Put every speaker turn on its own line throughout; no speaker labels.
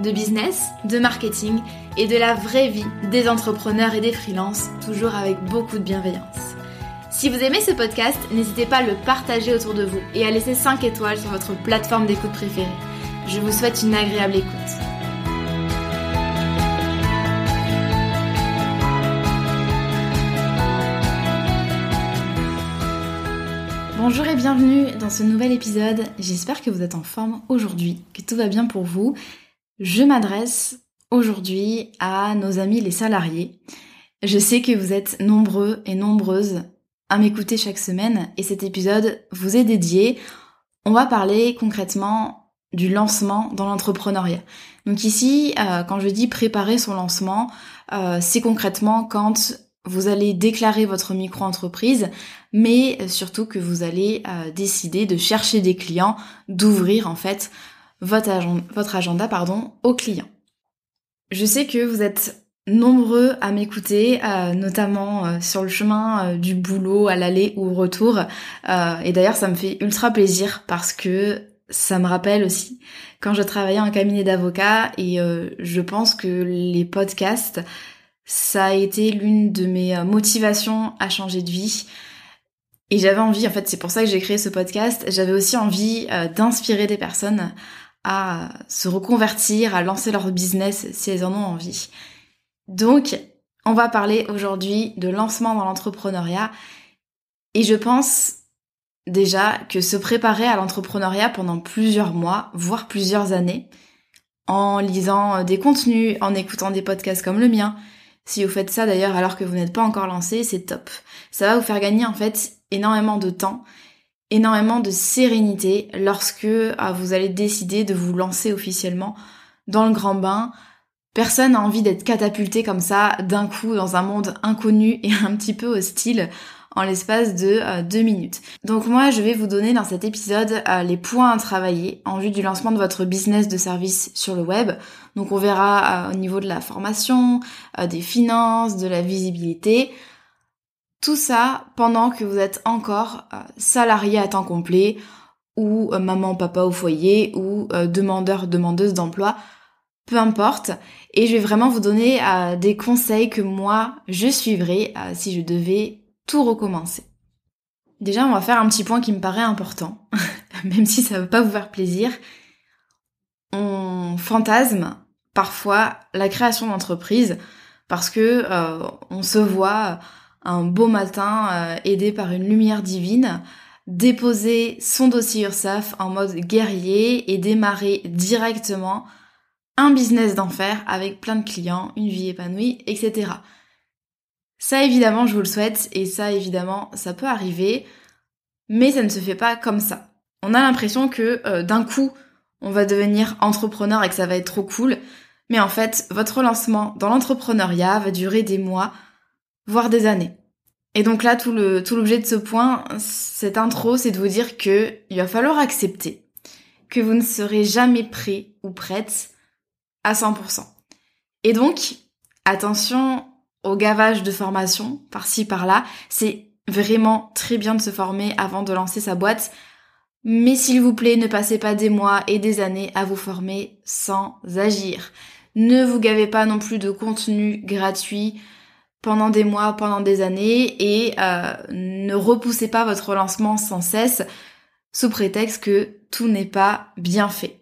de business, de marketing et de la vraie vie des entrepreneurs et des freelances, toujours avec beaucoup de bienveillance. Si vous aimez ce podcast, n'hésitez pas à le partager autour de vous et à laisser 5 étoiles sur votre plateforme d'écoute préférée. Je vous souhaite une agréable écoute. Bonjour et bienvenue dans ce nouvel épisode. J'espère que vous êtes en forme aujourd'hui, que tout va bien pour vous je m'adresse aujourd'hui à nos amis les salariés. Je sais que vous êtes nombreux et nombreuses à m'écouter chaque semaine et cet épisode vous est dédié. On va parler concrètement du lancement dans l'entrepreneuriat. Donc ici, euh, quand je dis préparer son lancement, euh, c'est concrètement quand vous allez déclarer votre micro-entreprise, mais surtout que vous allez euh, décider de chercher des clients, d'ouvrir en fait votre agenda, pardon, aux clients. Je sais que vous êtes nombreux à m'écouter, euh, notamment euh, sur le chemin euh, du boulot à l'aller ou au retour. et d'ailleurs, ça me fait ultra plaisir parce que ça me rappelle aussi quand je travaillais en cabinet d'avocat et je pense que les podcasts, ça a été l'une de mes motivations à changer de vie. Et j'avais envie, en fait, c'est pour ça que j'ai créé ce podcast, j'avais aussi envie d'inspirer des personnes à se reconvertir, à lancer leur business si elles en ont envie. Donc, on va parler aujourd'hui de lancement dans l'entrepreneuriat et je pense déjà que se préparer à l'entrepreneuriat pendant plusieurs mois, voire plusieurs années, en lisant des contenus, en écoutant des podcasts comme le mien, si vous faites ça d'ailleurs alors que vous n'êtes pas encore lancé, c'est top. Ça va vous faire gagner en fait énormément de temps énormément de sérénité lorsque ah, vous allez décider de vous lancer officiellement dans le grand bain. Personne n'a envie d'être catapulté comme ça d'un coup dans un monde inconnu et un petit peu hostile en l'espace de euh, deux minutes. Donc moi, je vais vous donner dans cet épisode euh, les points à travailler en vue du lancement de votre business de service sur le web. Donc on verra euh, au niveau de la formation, des finances, de la visibilité, tout ça pendant que vous êtes encore euh, salarié à temps complet ou euh, maman, papa au foyer ou euh, demandeur, demandeuse d'emploi, peu importe. Et je vais vraiment vous donner des conseils que moi je suivrai si je devais tout recommencer. Déjà, on va faire un petit point qui me paraît important, même si ça ne va pas vous faire plaisir. On fantasme parfois la création d'entreprise parce que on se voit un beau matin, euh, aidé par une lumière divine, déposer son dossier URSAF en mode guerrier et démarrer directement un business d'enfer avec plein de clients, une vie épanouie, etc. Ça évidemment je vous le souhaite et ça évidemment ça peut arriver, mais ça ne se fait pas comme ça. On a l'impression que euh, d'un coup on va devenir entrepreneur et que ça va être trop cool, mais en fait votre lancement dans l'entrepreneuriat va durer des mois, voire des années. Et donc là, tout l'objet de ce point, cette intro, c'est de vous dire que il va falloir accepter que vous ne serez jamais prêt ou prête à 100%. Et donc, attention au gavage de formation par-ci par-là. C'est vraiment très bien de se former avant de lancer sa boîte. Mais s'il vous plaît, ne passez pas des mois et des années à vous former sans agir. Ne vous gavez pas non plus de contenu gratuit pendant des mois, pendant des années et euh, ne repoussez pas votre lancement sans cesse sous prétexte que tout n'est pas bien fait.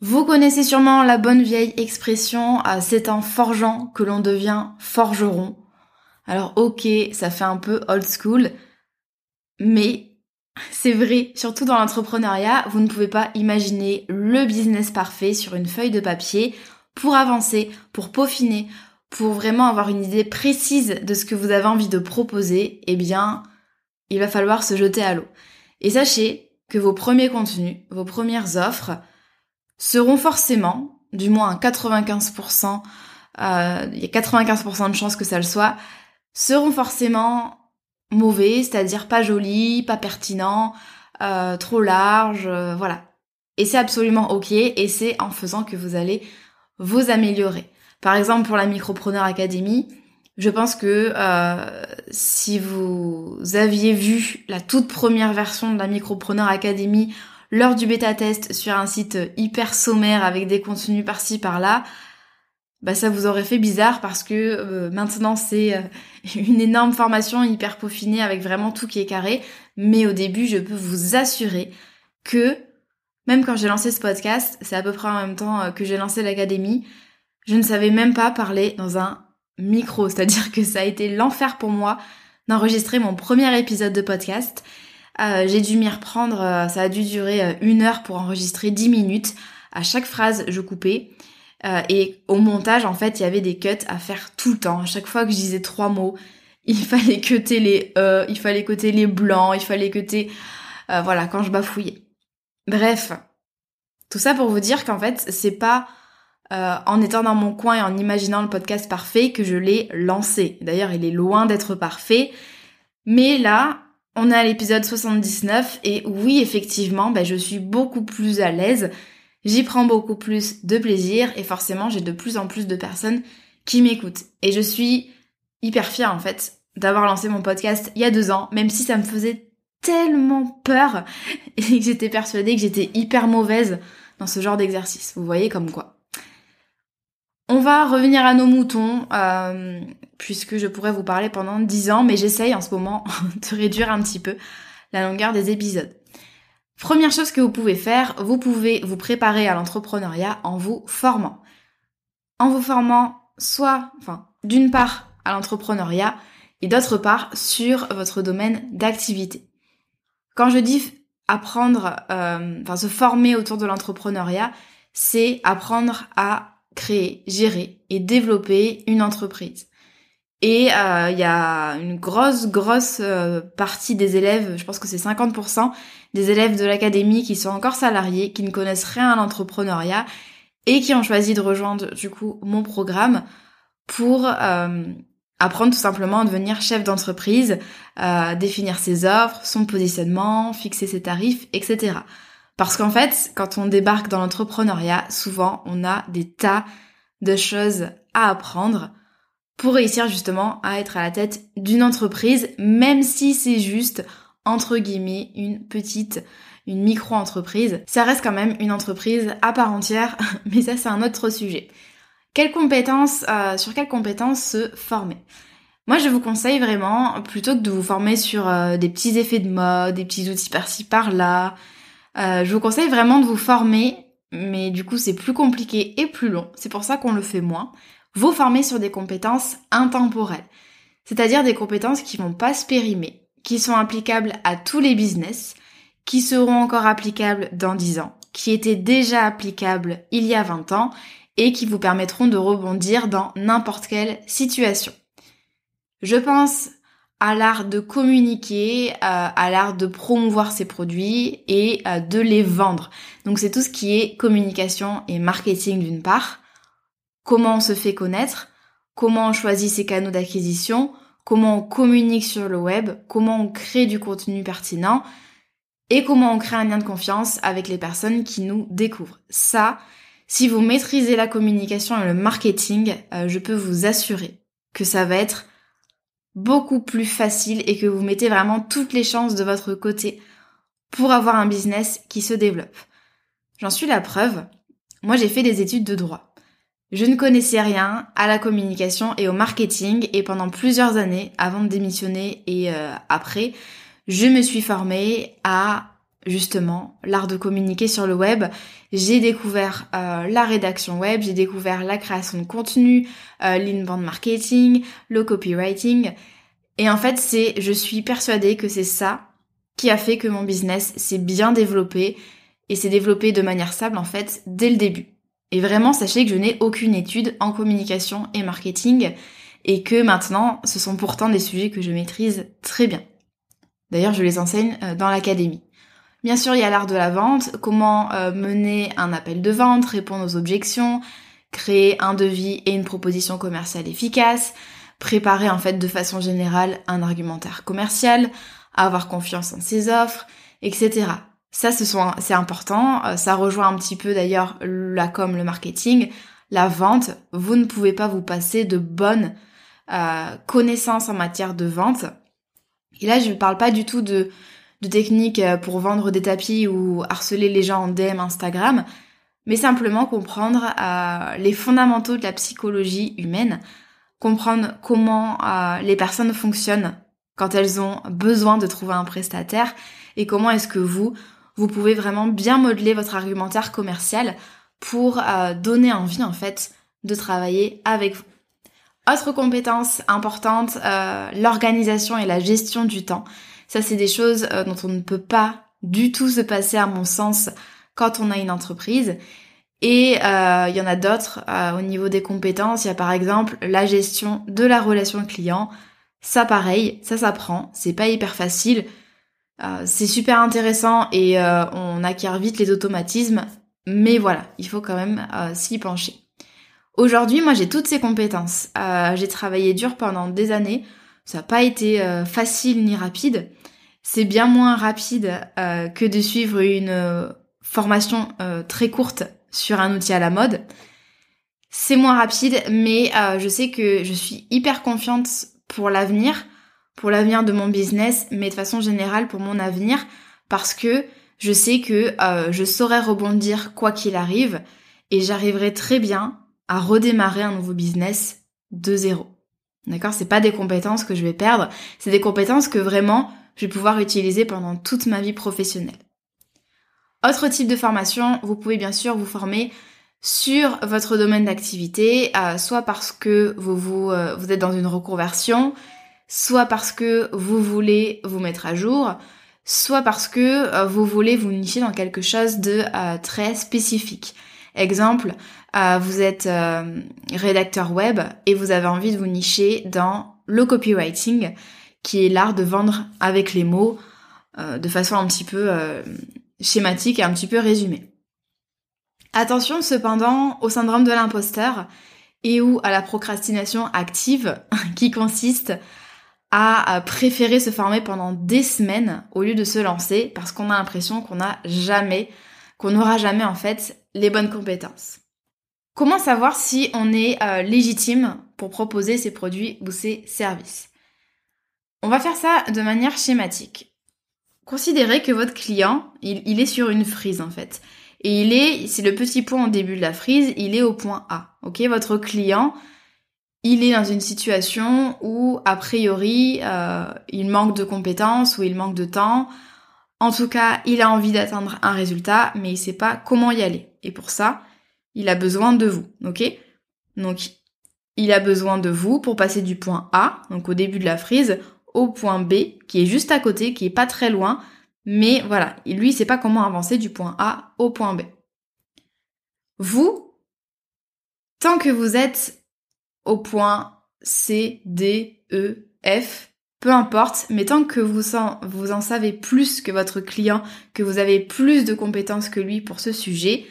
Vous connaissez sûrement la bonne vieille expression c'est en forgeant que l'on devient forgeron. Alors ok, ça fait un peu old school, mais c'est vrai, surtout dans l'entrepreneuriat, vous ne pouvez pas imaginer le business parfait sur une feuille de papier pour avancer, pour peaufiner, pour vraiment avoir une idée précise de ce que vous avez envie de proposer, eh bien, il va falloir se jeter à l'eau. Et sachez que vos premiers contenus, vos premières offres seront forcément, du moins à 95%, euh, il y a 95% de chances que ça le soit, seront forcément mauvais, c'est-à-dire pas jolis, pas pertinents, euh, trop larges, euh, voilà. Et c'est absolument ok, et c'est en faisant que vous allez vous améliorer. Par exemple, pour la Micropreneur Academy, je pense que euh, si vous aviez vu la toute première version de la Micropreneur Academy lors du bêta test sur un site hyper sommaire avec des contenus par-ci par-là, bah ça vous aurait fait bizarre parce que euh, maintenant c'est euh, une énorme formation hyper peaufinée avec vraiment tout qui est carré. Mais au début, je peux vous assurer que même quand j'ai lancé ce podcast, c'est à peu près en même temps que j'ai lancé l'académie, je ne savais même pas parler dans un micro, c'est-à-dire que ça a été l'enfer pour moi d'enregistrer mon premier épisode de podcast. Euh, j'ai dû m'y reprendre, euh, ça a dû durer euh, une heure pour enregistrer dix minutes. À chaque phrase, je coupais. et au montage, en fait, il y avait des cuts à faire tout le temps. À chaque fois que je disais trois mots, il fallait cuter les E, il fallait cuter les blancs, il fallait cuter... voilà, quand je bafouillais. Bref, tout ça pour vous dire qu'en fait, c'est pas euh, en étant dans mon coin et en imaginant le podcast parfait que je l'ai lancé. D'ailleurs, il est loin d'être parfait. Mais là, on est à l'épisode 79 et oui, effectivement, ben, je suis beaucoup plus à l'aise. J'y prends beaucoup plus de plaisir et forcément, j'ai de plus en plus de personnes qui m'écoutent. Et je suis hyper fière en fait d'avoir lancé mon podcast il y a deux ans, même si ça me faisait tellement peur et que j'étais persuadée que j'étais hyper mauvaise dans ce genre d'exercice. Vous voyez comme quoi. On va revenir à nos moutons, euh, puisque je pourrais vous parler pendant 10 ans, mais j'essaye en ce moment de réduire un petit peu la longueur des épisodes. Première chose que vous pouvez faire, vous pouvez vous préparer à l'entrepreneuriat en vous formant. En vous formant soit, enfin, d'une part à l'entrepreneuriat et d'autre part sur votre domaine d'activité. Quand je dis apprendre, euh, enfin se former autour de l'entrepreneuriat, c'est apprendre à créer, gérer et développer une entreprise. Et euh, il y a une grosse, grosse euh, partie des élèves, je pense que c'est 50% des élèves de l'académie qui sont encore salariés, qui ne connaissent rien à l'entrepreneuriat et qui ont choisi de rejoindre du coup mon programme pour euh, apprendre tout simplement à devenir chef d'entreprise, définir ses offres, son positionnement, fixer ses tarifs, etc. Parce qu'en fait, quand on débarque dans l'entrepreneuriat, souvent on a des tas de choses à apprendre pour réussir justement à être à la tête d'une entreprise, même si c'est juste, entre guillemets, une petite, une micro-entreprise. Ça reste quand même une entreprise à part entière, mais ça c'est un autre sujet. Quelles compétences, euh, sur quelles compétences se former? Moi, je vous conseille vraiment, plutôt que de vous former sur euh, des petits effets de mode, des petits outils par-ci par-là, euh, je vous conseille vraiment de vous former, mais du coup c'est plus compliqué et plus long, c'est pour ça qu'on le fait moins. Vous former sur des compétences intemporelles, c'est-à-dire des compétences qui vont pas se périmer, qui sont applicables à tous les business, qui seront encore applicables dans 10 ans, qui étaient déjà applicables il y a 20 ans et qui vous permettront de rebondir dans n'importe quelle situation. Je pense à l'art de communiquer, euh, à l'art de promouvoir ses produits et euh, de les vendre. Donc c'est tout ce qui est communication et marketing d'une part, comment on se fait connaître, comment on choisit ses canaux d'acquisition, comment on communique sur le web, comment on crée du contenu pertinent? Et comment on crée un lien de confiance avec les personnes qui nous découvrent? Ça, si vous maîtrisez la communication et le marketing, euh, je peux vous assurer que ça va être beaucoup plus facile et que vous mettez vraiment toutes les chances de votre côté pour avoir un business qui se développe. J'en suis la preuve. Moi, j'ai fait des études de droit. Je ne connaissais rien à la communication et au marketing et pendant plusieurs années, avant de démissionner et euh, après, je me suis formée à justement l'art de communiquer sur le web. J'ai découvert euh, la rédaction web, j'ai découvert la création de contenu, euh, l'inbound marketing, le copywriting. Et en fait, c'est, je suis persuadée que c'est ça qui a fait que mon business s'est bien développé et s'est développé de manière stable en fait dès le début. Et vraiment, sachez que je n'ai aucune étude en communication et marketing et que maintenant, ce sont pourtant des sujets que je maîtrise très bien. D'ailleurs, je les enseigne euh, dans l'académie. Bien sûr, il y a l'art de la vente, comment euh, mener un appel de vente, répondre aux objections, créer un devis et une proposition commerciale efficace, préparer en fait de façon générale un argumentaire commercial, avoir confiance en ses offres, etc. Ça, ce c'est important. Euh, ça rejoint un petit peu d'ailleurs la com, le marketing, la vente. Vous ne pouvez pas vous passer de bonnes euh, connaissances en matière de vente. Et là, je ne parle pas du tout de, de techniques euh, pour vendre des tapis ou harceler les gens en DM Instagram, mais simplement comprendre euh, les fondamentaux de la psychologie humaine, comprendre comment euh, les personnes fonctionnent quand elles ont besoin de trouver un prestataire et comment est-ce que vous, vous pouvez vraiment bien modeler votre argumentaire commercial pour donner envie en fait de travailler avec vous. Autre compétence importante, l'organisation et la gestion du temps. Ça, c'est des choses euh, dont on ne peut pas du tout se passer, à mon sens, quand on a une entreprise. Et euh, il y en a d'autres euh, au niveau des compétences. Il y a par exemple la gestion de la relation client. Ça, pareil, ça s'apprend. C'est pas hyper facile. c'est super intéressant et on acquiert vite les automatismes. Mais voilà, il faut quand même s'y pencher. Aujourd'hui, moi, j'ai toutes ces compétences. j'ai travaillé dur pendant des années. Ça n'a pas été facile ni rapide c'est bien moins rapide euh, que de suivre une euh, formation euh, très courte sur un outil à la mode. C'est moins rapide, mais je sais que je suis hyper confiante pour l'avenir, pour l'avenir de mon business, mais de façon générale pour mon avenir, parce que je sais que je saurai rebondir quoi qu'il arrive, et j'arriverai très bien à redémarrer un nouveau business de zéro. D'accord? C'est pas des compétences que je vais perdre, c'est des compétences que vraiment je vais pouvoir utiliser pendant toute ma vie professionnelle. Autre type de formation, vous pouvez bien sûr vous former sur votre domaine d'activité, euh, soit parce que euh, vous, êtes dans une reconversion, soit parce que vous voulez vous mettre à jour, soit parce que euh, vous voulez vous nicher dans quelque chose de très spécifique. Exemple, vous êtes rédacteur web et vous avez envie de vous nicher dans le copywriting qui est l'art de vendre avec les mots euh, de façon un petit peu euh, schématique et un petit peu résumée. Attention cependant au syndrome de l'imposteur et ou à la procrastination active qui consiste à préférer se former pendant des semaines au lieu de se lancer parce qu'on a l'impression qu'on n'a jamais, qu'on n'aura jamais en fait les bonnes compétences. Comment savoir si on est euh, légitime pour proposer ses produits ou ses services? On va faire ça de manière schématique. Considérez que votre client, il, est sur une frise en fait. Et il est, c'est le petit point au début de la frise, il est au point A. Ok, votre client, il est dans une situation où a priori euh, il manque de compétences ou il manque de temps. En tout cas, il a envie d'atteindre un résultat, mais il sait pas comment y aller. Et pour ça, il a besoin de vous. Ok? Donc, il a besoin de vous pour passer du point A, donc au début de la frise, au point B, qui est juste à côté, qui est pas très loin, mais voilà, lui, il sait pas comment avancer du point A au point B. Vous, tant que vous êtes au point C, D, E, F, peu importe, mais tant que vous en, vous en savez plus que votre client, que vous avez plus de compétences que lui pour ce sujet,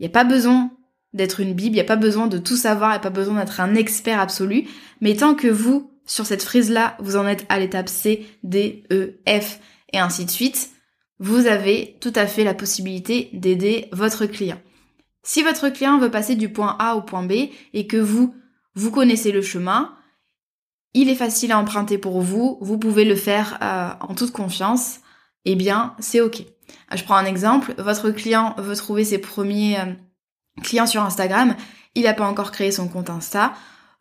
il n'y a pas besoin d'être une bible, il n'y a pas besoin de tout savoir, il n'y a pas besoin d'être un expert absolu, mais tant que vous, sur cette frise-là, vous en êtes à l'étape C, D, E, F et ainsi de suite, vous avez tout à fait la possibilité d'aider votre client. Si votre client veut passer du point A au point B et que vous, vous connaissez le chemin, il est facile à emprunter pour vous, vous pouvez le faire euh, en toute confiance, eh bien c'est ok. Euh, je prends un exemple, votre client veut trouver ses premiers euh, clients sur Instagram, il n'a pas encore créé son compte Insta,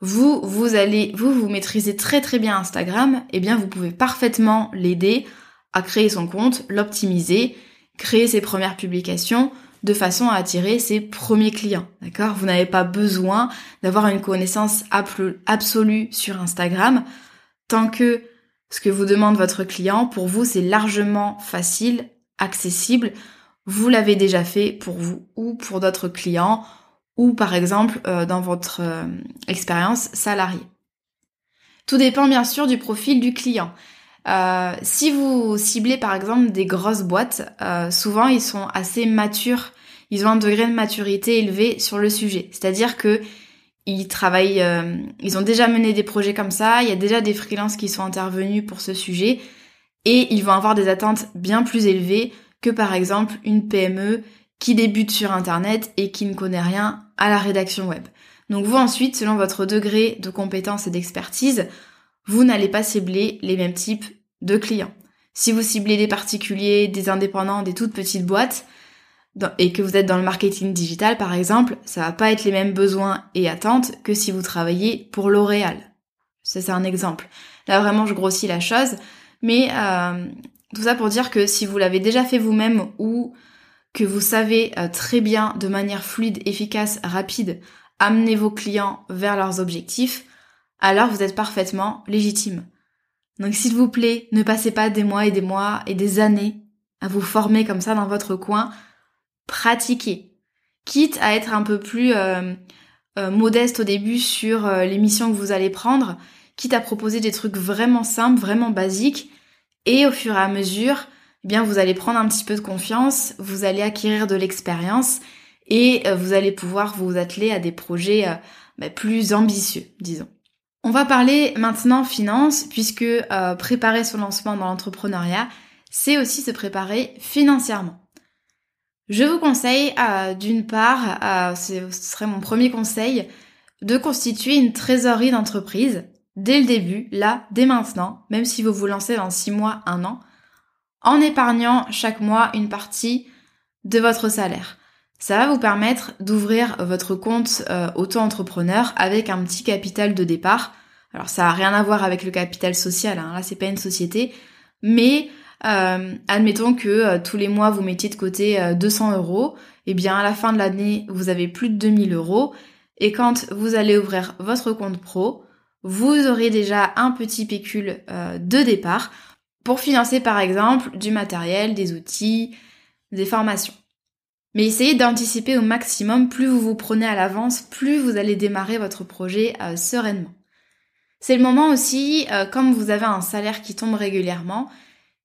vous, vous allez, vous, vous maîtrisez très très bien Instagram, eh bien vous pouvez parfaitement l'aider à créer son compte, l'optimiser créer ses premières publications de façon à attirer ses premiers clients. D'accord? Vous n'avez pas besoin d'avoir une connaissance absolue sur Instagram tant que ce que vous demande votre client, pour vous, c'est largement facile, accessible. Vous l'avez déjà fait pour vous ou pour d'autres clients ou par exemple euh, dans votre euh, expérience salariée. Tout dépend bien sûr du profil du client. Euh, si vous ciblez par exemple des grosses boîtes, souvent ils sont assez matures, ils ont un degré de maturité élevé sur le sujet. C'est-à-dire que ils travaillent, ils ont déjà mené des projets comme ça, il y a déjà des freelances qui sont intervenus pour ce sujet, et ils vont avoir des attentes bien plus élevées que par exemple une PME qui débute sur Internet et qui ne connaît rien à la rédaction web. Donc vous ensuite, selon votre degré de compétence et d'expertise, vous n'allez pas cibler les mêmes types de clients. Si vous ciblez des particuliers, des indépendants, des toutes petites boîtes, et que vous êtes dans le marketing digital par exemple, ça va pas être les mêmes besoins et attentes que si vous travaillez pour L'Oréal. Ça c'est un exemple. Là vraiment je grossis la chose, mais euh, tout ça pour dire que si vous l'avez déjà fait vous-même ou que vous savez euh, très bien de manière fluide, efficace, rapide amener vos clients vers leurs objectifs, alors vous êtes parfaitement légitime. Donc s'il vous plaît, ne passez pas des mois et des mois et des années à vous former comme ça dans votre coin. Pratiquez. Quitte à être un peu plus euh, euh, modeste au début sur les missions que vous allez prendre, quitte à proposer des trucs vraiment simples, vraiment basiques, et au fur et à mesure, eh bien vous allez prendre un petit peu de confiance, vous allez acquérir de l'expérience et euh, vous allez pouvoir vous atteler à des projets euh, bah, plus ambitieux, disons. On va parler maintenant finance, puisque euh, préparer son lancement dans l'entrepreneuriat, c'est aussi se préparer financièrement. Je vous conseille, d'une part, ce serait mon premier conseil, de constituer une trésorerie d'entreprise dès le début, là, dès maintenant, même si vous vous lancez dans 6 mois, 1 an, en épargnant chaque mois une partie de votre salaire. Ça va vous permettre d'ouvrir votre compte euh, auto-entrepreneur avec un petit capital de départ. Alors ça n'a rien à voir avec le capital social, hein. là c'est pas une société, mais euh, admettons que euh, tous les mois vous mettiez de côté 200 euros, et eh bien à la fin de l'année vous avez plus de 2000 euros, et quand vous allez ouvrir votre compte pro, vous aurez déjà un petit pécule de départ pour financer par exemple du matériel, des outils, des formations. Mais essayez d'anticiper au maximum, plus vous vous prenez à l'avance, plus vous allez démarrer votre projet euh, sereinement. C'est le moment aussi, euh, comme vous avez un salaire qui tombe régulièrement,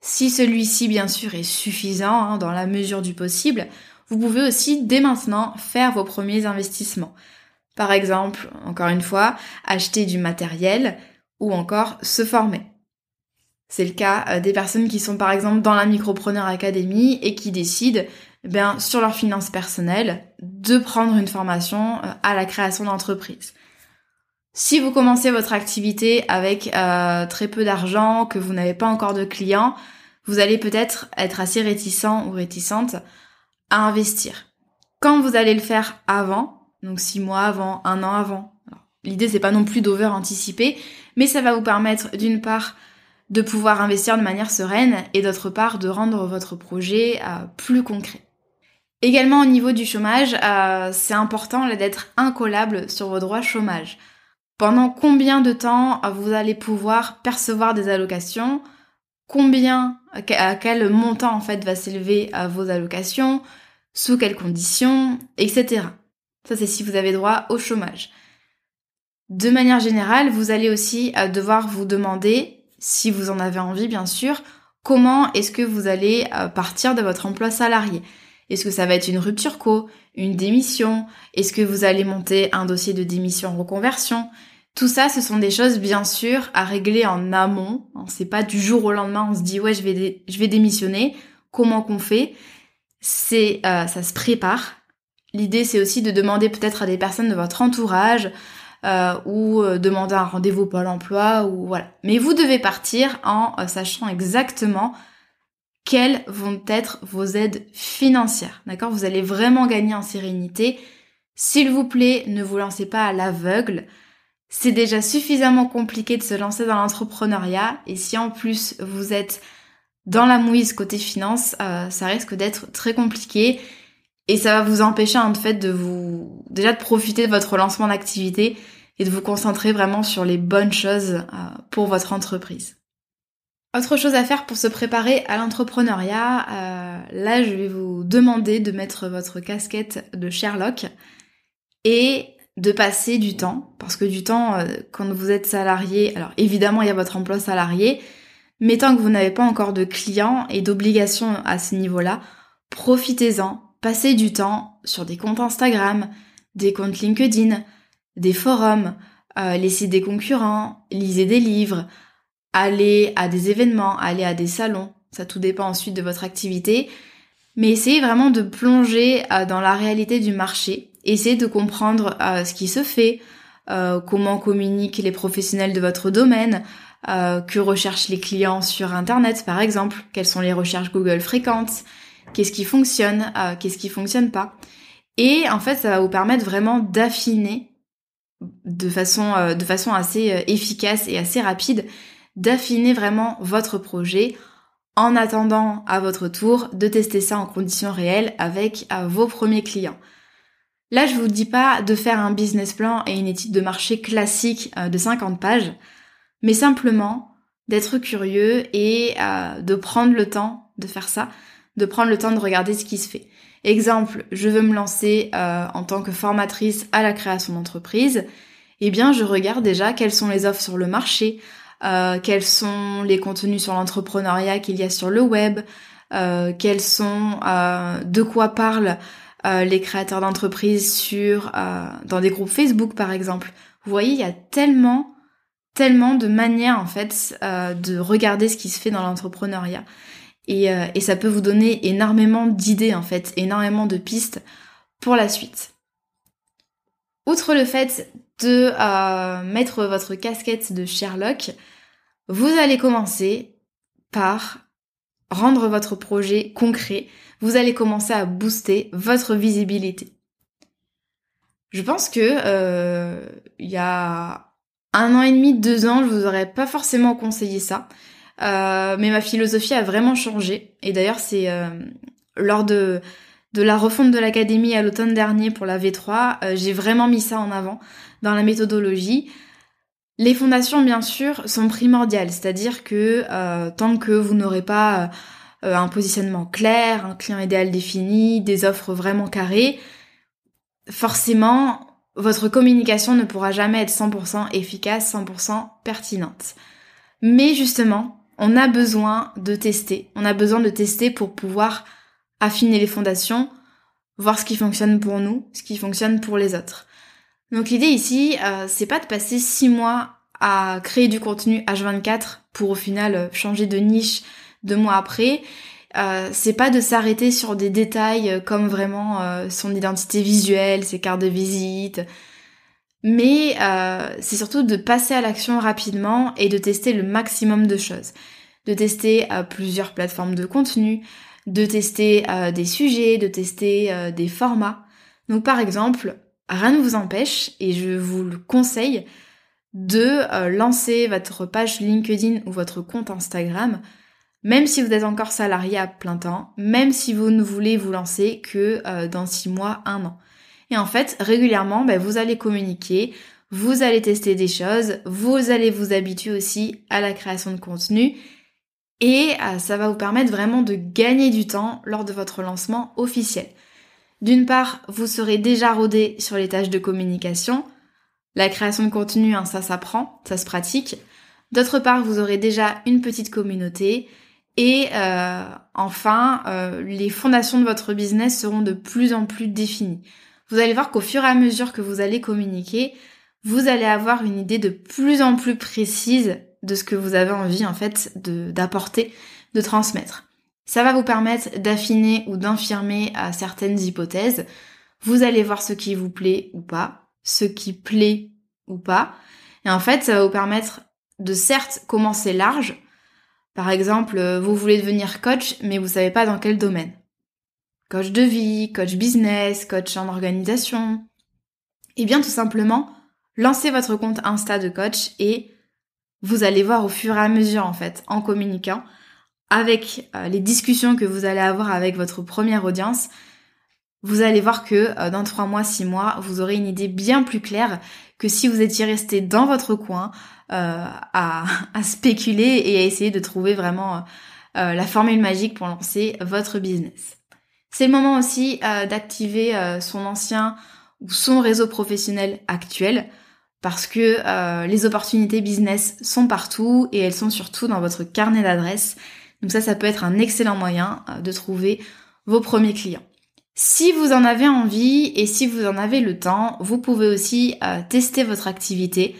si celui-ci bien sûr est suffisant hein, dans la mesure du possible, vous pouvez aussi dès maintenant faire vos premiers investissements. Par exemple, encore une fois, acheter du matériel ou encore se former. C'est le cas euh, des personnes qui sont par exemple dans la Micropreneur Academy et qui décident eh bien, sur leurs finances personnelles de prendre une formation euh, à la création d'entreprise. Si vous commencez votre activité avec euh, très peu d'argent, que vous n'avez pas encore de clients, vous allez peut-être être assez réticent ou réticente à investir. Quand vous allez le faire avant, donc six mois avant, un an avant, l'idée c'est pas non plus d'over anticiper, mais ça va vous permettre d'une part de pouvoir investir de manière sereine et d'autre part de rendre votre projet euh, plus concret. Également au niveau du chômage, euh, c'est important d'être incollable sur vos droits chômage. Pendant combien de temps euh, vous allez pouvoir percevoir des allocations? Combien, à quel montant en fait va s'élever vos allocations? Sous quelles conditions? Etc. Ça c'est si vous avez droit au chômage. De manière générale, vous allez aussi devoir vous demander si vous en avez envie bien sûr, comment est-ce que vous allez euh, partir de votre emploi salarié Est-ce que ça va être une rupture co, une démission? Est-ce que vous allez monter un dossier de démission reconversion? Tout ça, ce sont des choses bien sûr à régler en amont. C'est pas du jour au lendemain, on se dit ouais je vais je vais démissionner. Comment qu'on fait? C'est euh, ça se prépare. L'idée c'est aussi de demander peut-être à des personnes de votre entourage, euh, ou euh, demander un rendez-vous Pôle emploi ou voilà. Mais vous devez partir en euh, sachant exactement quelles vont être vos aides financières. D'accord? Vous allez vraiment gagner en sérénité. S'il vous plaît, ne vous lancez pas à l'aveugle. C'est déjà suffisamment compliqué de se lancer dans l'entrepreneuriat et si en plus vous êtes dans la mouise côté finance, ça risque d'être très compliqué et ça va vous empêcher en fait de vous déjà de profiter de votre lancement d'activité et de vous concentrer vraiment sur les bonnes choses pour votre entreprise. Autre chose à faire pour se préparer à l'entrepreneuriat, euh, là je vais vous demander de mettre votre casquette de Sherlock et de passer du temps, parce que du temps, euh, quand vous êtes salarié, alors évidemment il y a votre emploi salarié, mais tant que vous n'avez pas encore de clients et d'obligations à ce niveau-là, profitez-en, passez du temps sur des comptes Instagram, des comptes LinkedIn, des forums, euh, laissez des concurrents, lisez des livres, aller à des événements, aller à des salons, ça tout dépend ensuite de votre activité, mais essayez vraiment de plonger euh, dans la réalité du marché, essayez de comprendre euh, ce qui se fait, comment communiquent les professionnels de votre domaine, que recherchent les clients sur Internet par exemple, quelles sont les recherches Google fréquentes, qu'est-ce qui fonctionne, qu'est-ce qui fonctionne pas. Et en fait, ça va vous permettre vraiment d'affiner de façon, façon assez efficace et assez rapide d'affiner vraiment votre projet en attendant à votre tour de tester ça en conditions réelles avec vos premiers clients. Là, je vous dis pas de faire un business plan et une étude de marché classique euh, de 50 pages, mais simplement d'être curieux et euh, de prendre le temps de faire ça, de prendre le temps de regarder ce qui se fait. Exemple, je veux me lancer euh, en tant que formatrice à la création d'entreprise. Eh bien, je regarde déjà quelles sont les offres sur le marché, euh, quels sont les contenus sur l'entrepreneuriat qu'il y a sur le web, euh, quels sont, de quoi parlent les créateurs d'entreprises sur dans des groupes Facebook par exemple. Vous voyez, il y a tellement tellement de manières en fait de regarder ce qui se fait dans l'entrepreneuriat. Et, et, ça peut vous donner énormément d'idées en fait, énormément de pistes pour la suite. Outre le fait de mettre votre casquette de Sherlock, vous allez commencer par rendre votre projet concret. Vous allez commencer à booster votre visibilité. Je pense que euh, il y a un an et demi, deux ans, je vous aurais pas forcément conseillé ça. Euh, mais ma philosophie a vraiment changé. Et d'ailleurs, c'est euh, lors de, la refonte de l'académie à l'automne dernier pour la V3, j'ai vraiment mis ça en avant dans la méthodologie. Les fondations, bien sûr, sont primordiales, c'est-à-dire que euh, tant que vous n'aurez pas euh, un positionnement clair, un client idéal défini, des offres vraiment carrées, forcément, votre communication ne pourra jamais être 100% efficace, 100% pertinente. Mais justement, on a besoin de tester. On a besoin de tester pour pouvoir affiner les fondations, voir ce qui fonctionne pour nous, ce qui fonctionne pour les autres. Donc l'idée ici, euh, c'est pas de passer six mois à créer du contenu H24 pour au final euh, changer de niche deux mois après. Euh, c'est pas de s'arrêter sur des détails comme vraiment son identité visuelle, ses cartes de visite, mais c'est surtout de passer à l'action rapidement et de tester le maximum de choses. De tester plusieurs plateformes de contenu, de tester des sujets, de tester des formats. Donc par exemple, rien ne vous empêche, et je vous le conseille, de euh, lancer votre page LinkedIn ou votre compte Instagram, même si vous êtes encore salarié à plein temps, même si vous ne voulez vous lancer que euh, dans six mois, un an. Et en fait, régulièrement, ben, vous allez communiquer, vous allez tester des choses, vous allez vous habituer aussi à la création de contenu, et euh, ça va vous permettre vraiment de gagner du temps lors de votre lancement officiel. D'une part, vous serez déjà rodé sur les tâches de communication. La création de contenu, hein, ça s'apprend, ça se pratique. D'autre part, vous aurez déjà une petite communauté. Et euh, enfin, euh, les fondations de votre business seront de plus en plus définies. Vous allez voir qu'au fur et à mesure que vous allez communiquer, vous allez avoir une idée de plus en plus précise de ce que vous avez envie en fait d'apporter, de transmettre. Ça va vous permettre d'affiner ou d'infirmer certaines hypothèses. Vous allez voir ce qui vous plaît ou pas, ce qui plaît ou pas. Et en fait, ça va vous permettre de certes commencer large. Par exemple, vous voulez devenir coach, mais vous savez pas dans quel domaine. Coach de vie, coach business, coach en organisation. Eh bien, tout simplement, lancez votre compte Insta de coach et vous allez voir au fur et à mesure, en fait, en communiquant, avec euh, les discussions que vous allez avoir avec votre première audience, vous allez voir que euh, dans 3 mois, 6 mois, vous aurez une idée bien plus claire que si vous étiez resté dans votre coin euh, à, spéculer et à essayer de trouver vraiment la formule magique pour lancer votre business. C'est le moment aussi d'activer son ancien ou son réseau professionnel actuel parce que les opportunités business sont partout et elles sont surtout dans votre carnet d'adresses donc ça, ça peut être un excellent moyen euh, de trouver vos premiers clients. Si vous en avez envie et si vous en avez le temps, vous pouvez aussi euh, tester votre activité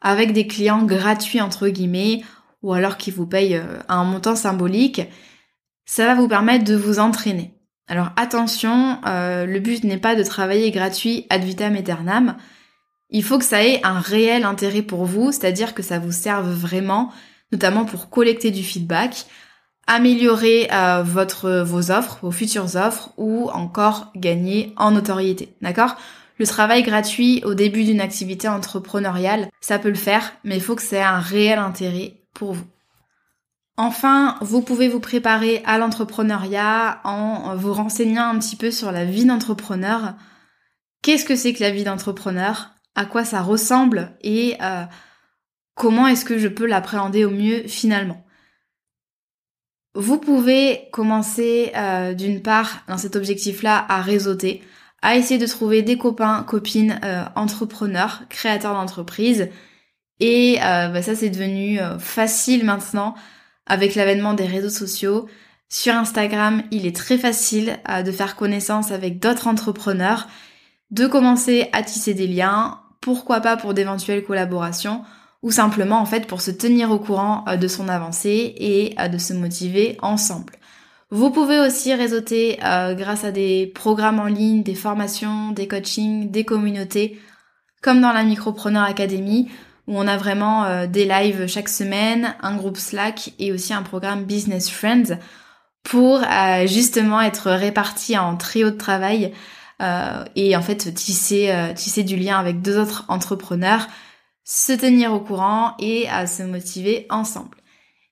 avec des clients gratuits entre guillemets ou alors qui vous payent euh, un montant symbolique. Ça va vous permettre de vous entraîner. Alors attention, le but n'est pas de travailler gratuit ad vitam aeternam. Il faut que ça ait un réel intérêt pour vous, c'est-à-dire que ça vous serve vraiment, notamment pour collecter du feedback, améliorer euh, votre vos offres, vos futures offres ou encore gagner en notoriété. D'accord? Le travail gratuit au début d'une activité entrepreneuriale, ça peut le faire, mais il faut que c'est un réel intérêt pour vous. Enfin, vous pouvez vous préparer à l'entrepreneuriat en vous renseignant un petit peu sur la vie d'entrepreneur. Qu'est-ce que c'est que la vie d'entrepreneur? À quoi ça ressemble? Et euh, comment est-ce que je peux l'appréhender au mieux finalement? Vous pouvez commencer euh, d'une part dans cet objectif-là à réseauter, à essayer de trouver des copains, copines, euh, entrepreneurs, créateurs d'entreprise. Et bah, ça c'est devenu facile maintenant avec l'avènement des réseaux sociaux. Sur Instagram, il est très facile de faire connaissance avec d'autres entrepreneurs, de commencer à tisser des liens, pourquoi pas pour d'éventuelles collaborations ou simplement en fait pour se tenir au courant euh, de son avancée et euh, de se motiver ensemble. Vous pouvez aussi réseauter euh, grâce à des programmes en ligne, des formations, des coachings, des communautés, comme dans la Micropreneur Academy, où on a vraiment des lives chaque semaine, un groupe Slack et aussi un programme Business Friends pour justement être répartis en trio de travail et en fait tisser, tisser du lien avec deux autres entrepreneurs se tenir au courant et à se motiver ensemble.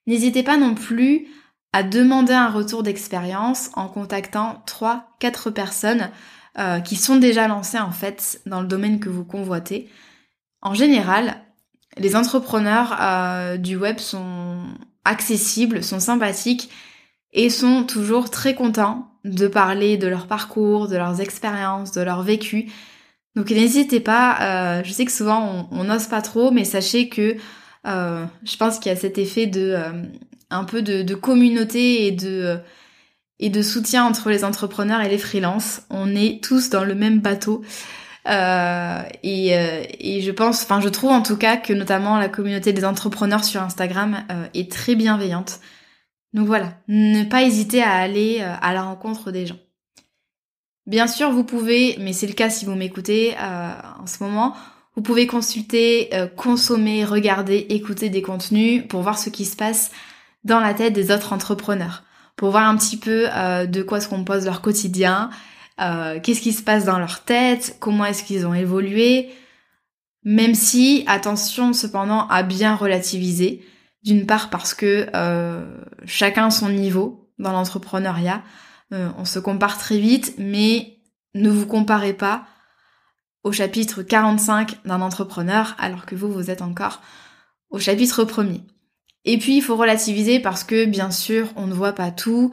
N'hésitez pas non plus à demander un retour d'expérience en contactant 3-4 personnes euh, qui sont déjà lancées en fait dans le domaine que vous convoitez. En général, les entrepreneurs euh, du web sont accessibles, sont sympathiques et sont toujours très contents de parler de leur parcours, de leurs expériences, de leur vécu donc n'hésitez pas, euh, je sais que souvent on n'ose pas trop, mais sachez que euh, je pense qu'il y a cet effet de un peu de, communauté et de et de soutien entre les entrepreneurs et les freelances. On est tous dans le même bateau. Et, et je pense, enfin je trouve en tout cas que notamment la communauté des entrepreneurs sur Instagram est très bienveillante. Donc voilà, ne pas hésiter à aller à la rencontre des gens. Bien sûr, vous pouvez, mais c'est le cas si vous m'écoutez euh, en ce moment, vous pouvez consulter, euh, consommer, regarder, écouter des contenus pour voir ce qui se passe dans la tête des autres entrepreneurs, pour voir un petit peu euh, de quoi se compose leur quotidien, qu'est-ce qui se passe dans leur tête, comment est-ce qu'ils ont évolué, même si, attention cependant à bien relativiser, d'une part parce que chacun a son niveau dans l'entrepreneuriat, euh, on se compare très vite, mais ne vous comparez pas au chapitre 45 d'un entrepreneur alors que vous, vous êtes encore au chapitre premier. Et puis, il faut relativiser parce que, bien sûr, on ne voit pas tout.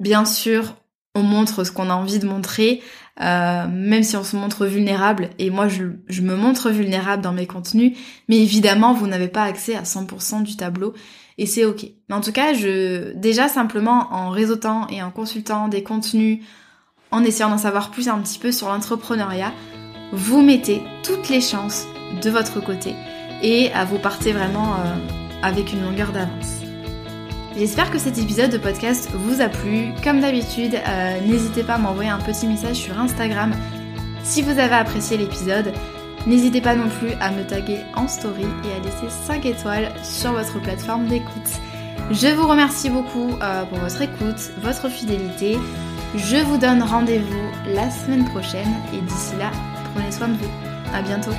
Bien sûr, on montre ce qu'on a envie de montrer, euh, même si on se montre vulnérable. Et moi, je, me montre vulnérable dans mes contenus. Mais évidemment, vous n'avez pas accès à 100% du tableau et c'est ok. Mais en tout cas, déjà simplement en réseautant et en consultant des contenus, en essayant d'en savoir plus un petit peu sur l'entrepreneuriat, vous mettez toutes les chances de votre côté et à vous partez vraiment euh, avec une longueur d'avance. J'espère que cet épisode de podcast vous a plu. Comme d'habitude, euh, n'hésitez pas à m'envoyer un petit message sur Instagram si vous avez apprécié l'épisode. N'hésitez pas non plus à me taguer en story et à laisser 5 étoiles sur votre plateforme d'écoute. Je vous remercie beaucoup euh, pour votre écoute, votre fidélité. Je vous donne rendez-vous la semaine prochaine et d'ici là, prenez soin de vous. À bientôt.